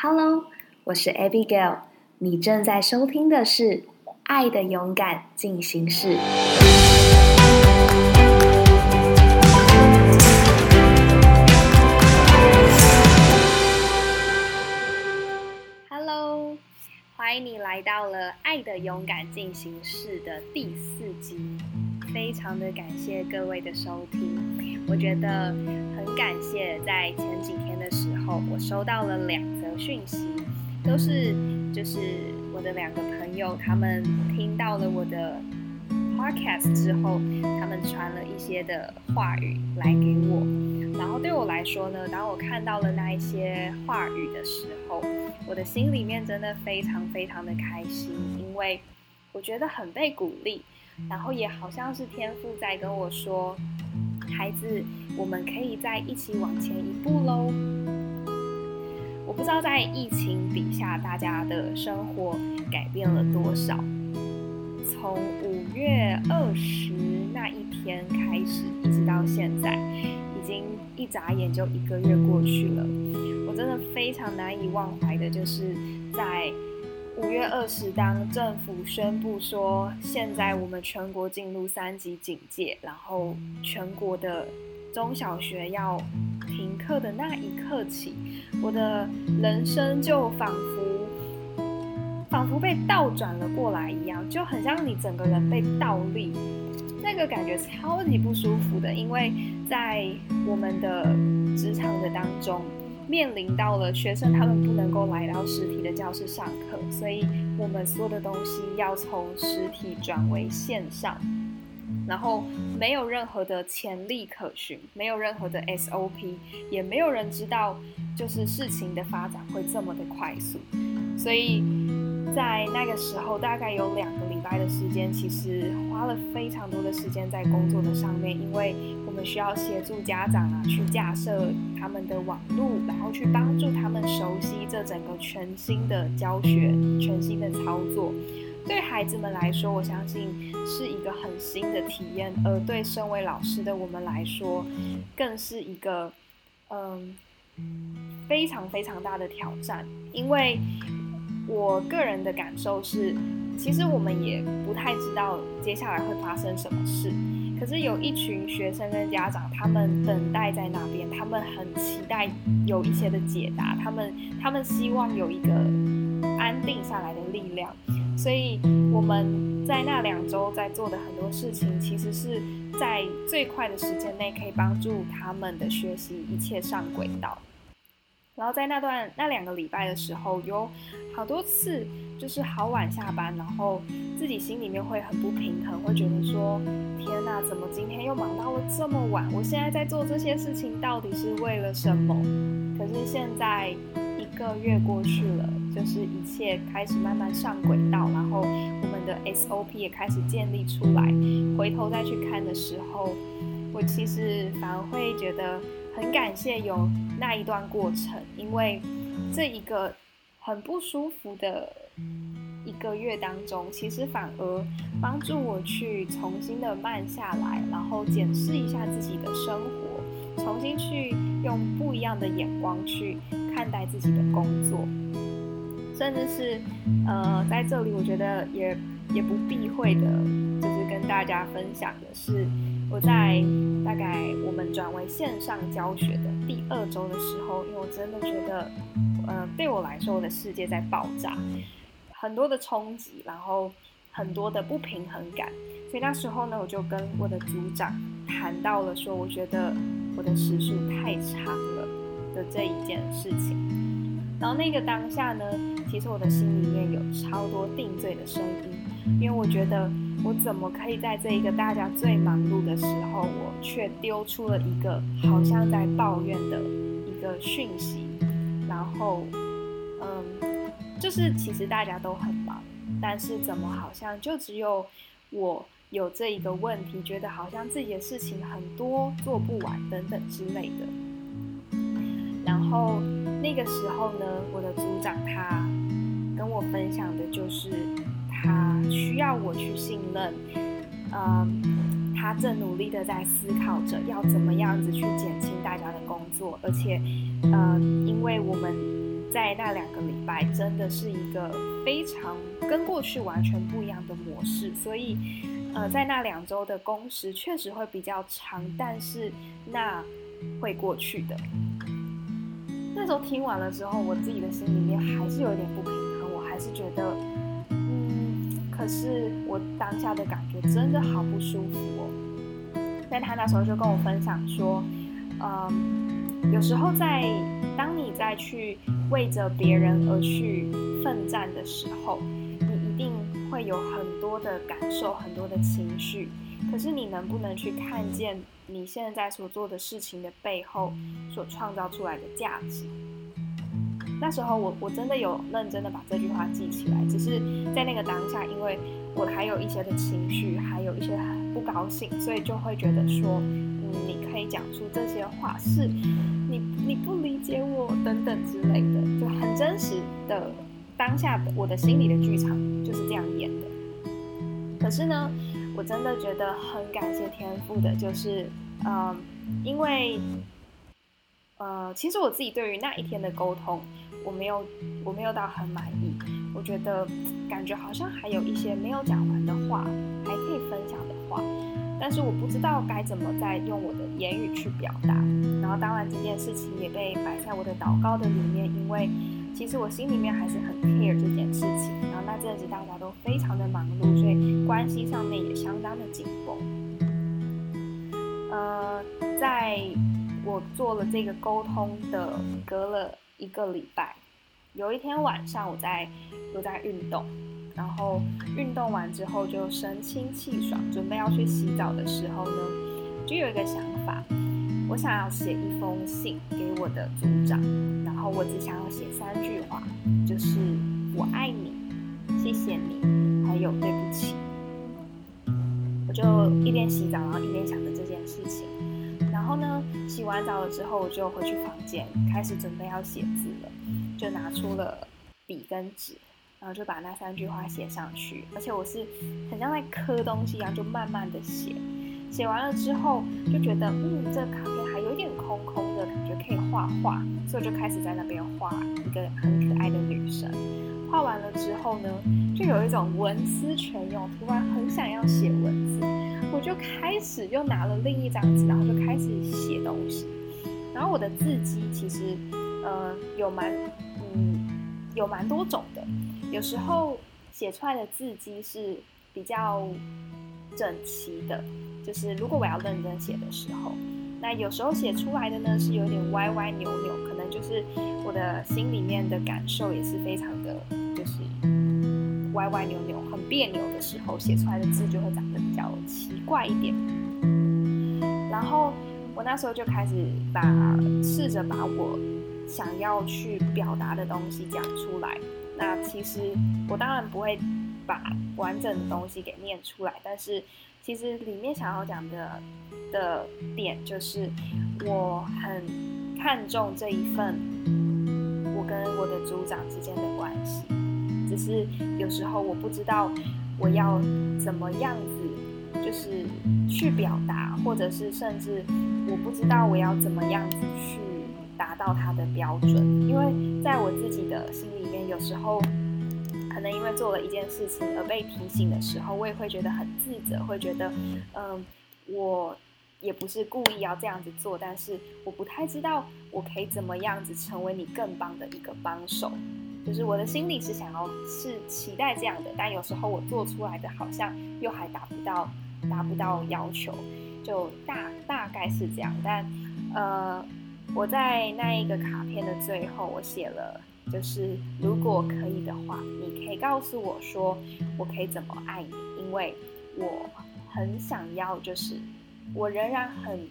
Hello，我是 Abigail，你正在收听的是《爱的勇敢进行式》。Hello，欢迎你来到了《爱的勇敢进行式》的第四集，非常的感谢各位的收听。我觉得很感谢，在前几天的时候，我收到了两则讯息，都是就是我的两个朋友，他们听到了我的 podcast 之后，他们传了一些的话语来给我。然后对我来说呢，当我看到了那一些话语的时候，我的心里面真的非常非常的开心，因为我觉得很被鼓励，然后也好像是天赋在跟我说，孩子，我们可以再一起往前一步喽。不知道在疫情底下，大家的生活改变了多少。从五月二十那一天开始，一直到现在，已经一眨眼就一个月过去了。我真的非常难以忘怀的，就是在五月二十，当政府宣布说现在我们全国进入三级警戒，然后全国的中小学要停课的那一刻起，我的人生就仿佛。仿佛被倒转了过来一样，就很像你整个人被倒立，那个感觉超级不舒服的。因为在我们的职场的当中，面临到了学生他们不能够来到实体的教室上课，所以我们所有的东西要从实体转为线上，然后没有任何的潜力可循，没有任何的 SOP，也没有人知道就是事情的发展会这么的快速，所以。在那个时候，大概有两个礼拜的时间，其实花了非常多的时间在工作的上面，因为我们需要协助家长啊，去架设他们的网络，然后去帮助他们熟悉这整个全新的教学、全新的操作。对孩子们来说，我相信是一个很新的体验，而对身为老师的我们来说，更是一个嗯非常非常大的挑战，因为。我个人的感受是，其实我们也不太知道接下来会发生什么事。可是有一群学生跟家长，他们等待在那边，他们很期待有一些的解答，他们他们希望有一个安定下来的力量。所以我们在那两周在做的很多事情，其实是在最快的时间内可以帮助他们的学习一切上轨道。然后在那段那两个礼拜的时候，有好多次就是好晚下班，然后自己心里面会很不平衡，会觉得说：天哪，怎么今天又忙到了这么晚？我现在在做这些事情到底是为了什么？可是现在一个月过去了，就是一切开始慢慢上轨道，然后我们的 SOP 也开始建立出来。回头再去看的时候，我其实反而会觉得。很感谢有那一段过程，因为这一个很不舒服的一个月当中，其实反而帮助我去重新的慢下来，然后检视一下自己的生活，重新去用不一样的眼光去看待自己的工作，甚至是呃，在这里我觉得也也不避讳的，就是跟大家分享的是。我在大概我们转为线上教学的第二周的时候，因为我真的觉得，呃，对我来说，我的世界在爆炸，很多的冲击，然后很多的不平衡感，所以那时候呢，我就跟我的组长谈到了，说我觉得我的时数太长了的这一件事情。然后那个当下呢，其实我的心里面有超多定罪的声音，因为我觉得。我怎么可以在这一个大家最忙碌的时候，我却丢出了一个好像在抱怨的一个讯息？然后，嗯，就是其实大家都很忙，但是怎么好像就只有我有这一个问题，觉得好像自己的事情很多做不完等等之类的。然后那个时候呢，我的组长他跟我分享的就是。他需要我去信任，嗯，他正努力的在思考着要怎么样子去减轻大家的工作，而且，呃，因为我们在那两个礼拜真的是一个非常跟过去完全不一样的模式，所以呃，在那两周的工时确实会比较长，但是那会过去的。那时候听完了之后，我自己的心里面还是有一点不平，是觉得，嗯，可是我当下的感觉真的好不舒服哦。但他那时候就跟我分享说，嗯，有时候在当你在去为着别人而去奋战的时候，你一定会有很多的感受，很多的情绪。可是你能不能去看见你现在所做的事情的背后所创造出来的价值？那时候我我真的有认真的把这句话记起来，只是在那个当下，因为我还有一些的情绪，还有一些不高兴，所以就会觉得说，嗯，你可以讲出这些话，是你你不理解我等等之类的，就很真实的当下的我的心里的剧场就是这样演的。可是呢？我真的觉得很感谢天赋的，就是，嗯，因为，呃，其实我自己对于那一天的沟通，我没有，我没有到很满意。我觉得感觉好像还有一些没有讲完的话，还可以分享的话，但是我不知道该怎么再用我的言语去表达。然后当然这件事情也被摆在我的祷告的里面，因为。其实我心里面还是很 care 这件事情，然后那阵子大家都非常的忙碌，所以关系上面也相当的紧绷。呃，在我做了这个沟通的隔了一个礼拜，有一天晚上我在我在运动，然后运动完之后就神清气爽，准备要去洗澡的时候呢，就有一个想法。我想要写一封信给我的组长，然后我只想要写三句话，就是我爱你，谢谢你，还有对不起。我就一边洗澡，然后一边想着这件事情。然后呢，洗完澡了之后，我就回去房间，开始准备要写字了，就拿出了笔跟纸，然后就把那三句话写上去。而且我是很像在刻东西一样，就慢慢的写。写完了之后，就觉得嗯，这个卡片还有点空空的感觉，可以画画，所以我就开始在那边画一个很可爱的女生。画完了之后呢，就有一种文思泉涌，突然很想要写文字，我就开始又拿了另一张纸，然后就开始写东西。然后我的字迹其实，呃，有蛮嗯有蛮多种的，有时候写出来的字迹是比较整齐的。就是如果我要认真写的时候，那有时候写出来的呢是有点歪歪扭扭，可能就是我的心里面的感受也是非常的，就是歪歪扭扭、很别扭的时候，写出来的字就会长得较奇怪一点。然后我那时候就开始把试着把我想要去表达的东西讲出来。那其实我当然不会把完整的东西给念出来，但是。其实里面想要讲的的点就是，我很看重这一份我跟我的组长之间的关系，只是有时候我不知道我要怎么样，就是去表达，或者是甚至我不知道我要怎么样子去达到他的标准，因为在我自己的心里面，有时候。可能因为做了一件事情而被提醒的时候，我也会觉得很自责，会觉得，嗯，我也不是故意要这样子做，但是我不太知道我可以怎么样子成为你更棒的一个帮手。就是我的心里是想要是期待这样的，但有时候我做出来的好像又还达不到达不到要求，就大大概是这样。但呃，我在那一个卡片的最后，我写了。就是如果可以的话，你可以告诉我说，我可以怎么爱你？因为我很想要，就是我仍然很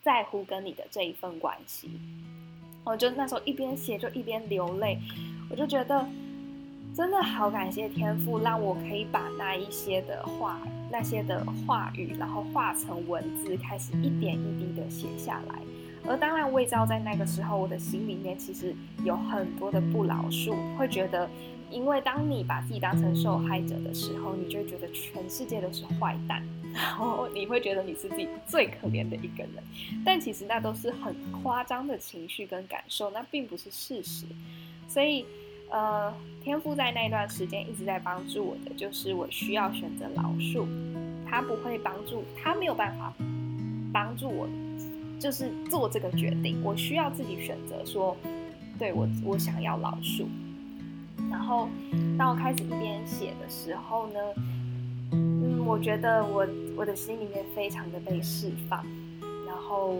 在乎跟你的这一份关系。我就那时候一边写就一边流泪，我就觉得真的好感谢天赋，让我可以把那一些的话、那些的话语，然后化成文字，开始一点一滴的写下来。而当然，魏昭，在那个时候，我的心里面其实有很多的不饶恕，会觉得，因为当你把自己当成受害者的时候，你就觉得全世界都是坏蛋，然后你会觉得你是自己最可怜的一个人，但其实那都是很夸张的情绪跟感受，那并不是事实。所以，呃，天赋在那段时间一直在帮助我的，就是我需要选择老树，他不会帮助，他没有办法帮助我，就是做这个决定，我需要自己选择，说，对我，我想要老树。然后，当我开始一边写的时候呢，嗯，我觉得我我的心里面非常的被释放。然后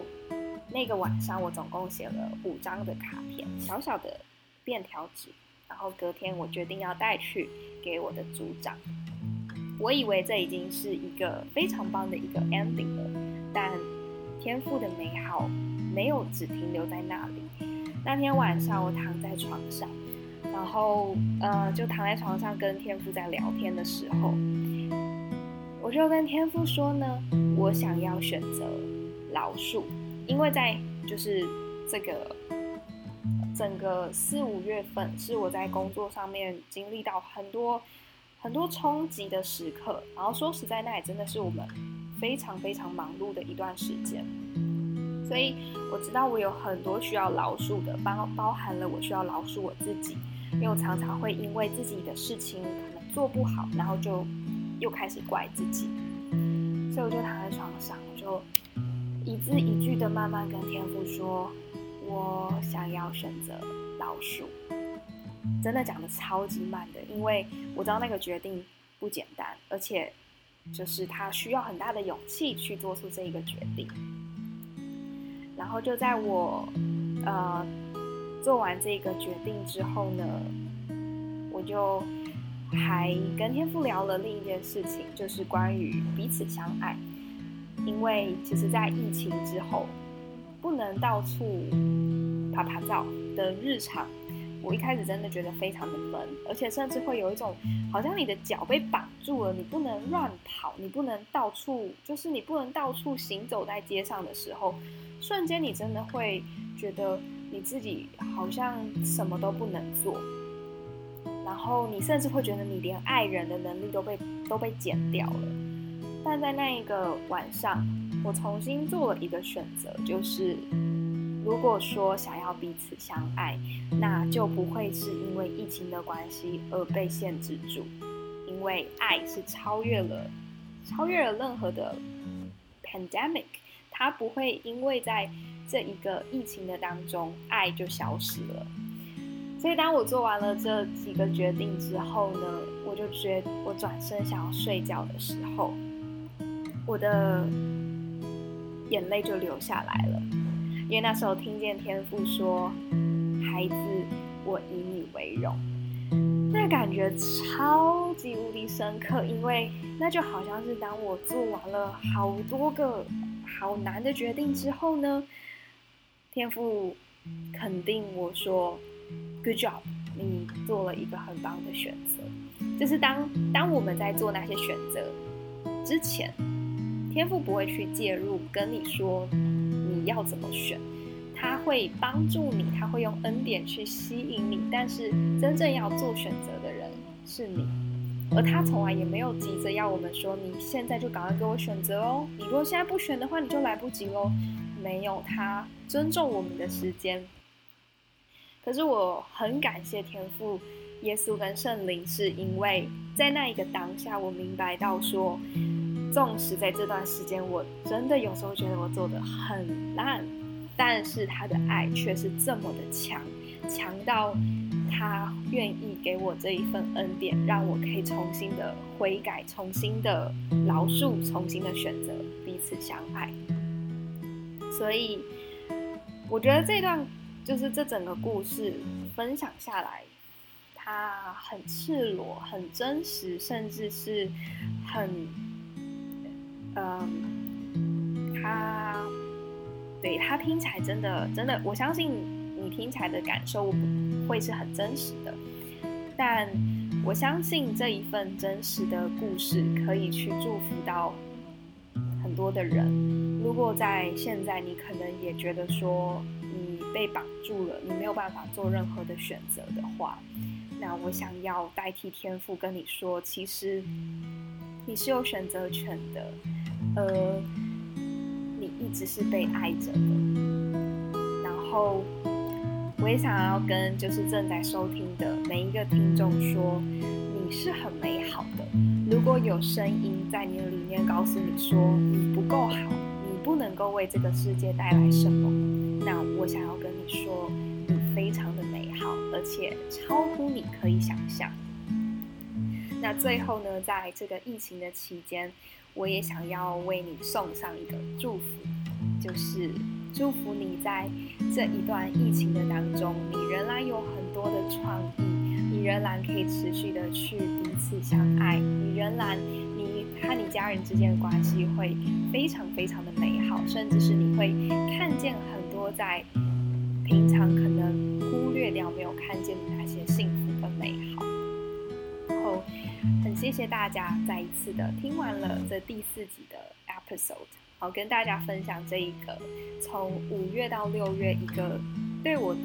那个晚上，我总共写了五张的卡片，小小的便条纸。然后隔天，我决定要带去给我的组长。我以为这已经是一个非常棒的一个 ending 了，但天赋的美好没有只停留在那里。那天晚上，我躺在床上。然后，呃，就躺在床上跟天赋在聊天的时候，我就跟天赋说呢，我想要选择老树，因为在就是这个整个四五月份是我在工作上面经历到很多很多冲击的时刻，然后说实在，那也真的是我们非常非常忙碌的一段时间，所以我知道我有很多需要饶恕的，包包含了我需要饶恕我自己。因为我常常会因为自己的事情可能做不好，然后就又开始怪自己，所以我就躺在床上，我就一字一句的慢慢跟天父说，我想要选择老鼠，真的讲的超级慢的，因为我知道那个决定不简单，而且就是他需要很大的勇气去做出这一个决定，然后就在我呃。做完这个决定之后呢，我就还跟天父聊了另一件事情，就是关于彼此相爱。因为其实，在疫情之后，不能到处拍拍照的日常，我一开始真的觉得非常的闷，而且甚至会有一种好像你的脚被绑住了，你不能乱跑，你不能到处，就是你不能到处行走在街上的时候，瞬间你真的会觉得。你自己好像什么都不能做，然后你甚至会觉得你连爱人的能力都被都被减掉了。但在那一个晚上，我重新做了一个选择，就是如果说想要彼此相爱，那就不会是因为疫情的关系而被限制住，因为爱是超越了超越了任何的 pandemic，它不会因为在。这一个疫情的当中，爱就消失了。所以当我做完了这几个决定之后呢，我就觉我转身想要睡觉的时候，我的眼泪就流下来了。因为那时候听见天父说：“孩子，我以你为荣。”那感觉超级无敌深刻，因为那就好像是当我做完了好多个好难的决定之后呢。天赋肯定我说，Good job，你做了一个很棒的选择。就是当当我们在做那些选择之前，天赋不会去介入跟你说你要怎么选，他会帮助你，他会用恩典去吸引你。但是真正要做选择的人是你，而他从来也没有急着要我们说你现在就赶快给我选择哦。你如果现在不选的话，你就来不及喽。没有他尊重我们的时间，可是我很感谢天赋、耶稣跟圣灵，是因为在那一个当下，我明白到说，纵使在这段时间，我真的有时候觉得我做的很烂，但是他的爱却是这么的强，强到他愿意给我这一份恩典，让我可以重新的悔改，重新的饶恕，重新的选择彼此相爱。所以，我觉得这段就是这整个故事分享下来，它很赤裸、很真实，甚至是很，嗯，他，对他听起来真的真的，我相信你听起来的感受会是很真实的。但我相信这一份真实的故事可以去祝福到很多的人。如果在现在你可能也觉得说你被绑住了，你没有办法做任何的选择的话，那我想要代替天赋跟你说，其实你是有选择权的。而你一直是被爱着的。然后，我也想要跟就是正在收听的每一个听众说，你是很美好的。如果有声音在你的里面告诉你说你不够好，你不能够为这个世界带来什么，那我想要跟你说，你非常的美好，而且超乎你可以想象。那最后呢，在这个疫情的期间，我也想要为你送上一个祝福，就是祝福你在这一段疫情的当中，你仍然有很多的创意，你仍然可以持续的去彼此相爱，你仍然你和你家人之间的关系会非常非常的美好，甚至是你会看见很多在平常可能忽略掉没有看见的那些幸福和美好。谢谢大家再一次的听完了这第四集的 episode，好跟大家分享这一个从五月到六月一个对我的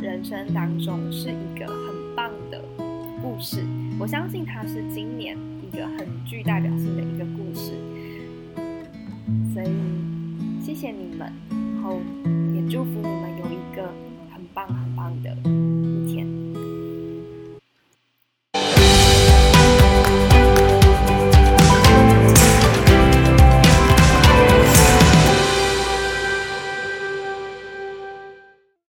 人生当中是一个很棒的故事，我相信它是今年一个很具代表性的一个故事，所以谢谢你们，然后也祝福你们有一个很棒很棒的。